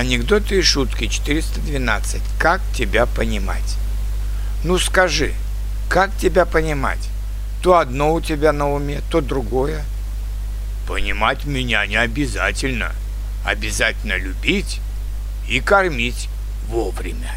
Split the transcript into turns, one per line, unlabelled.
Анекдоты и шутки 412. Как тебя понимать? Ну скажи, как тебя понимать? То одно у тебя на уме, то другое. Понимать меня не обязательно. Обязательно любить и кормить вовремя.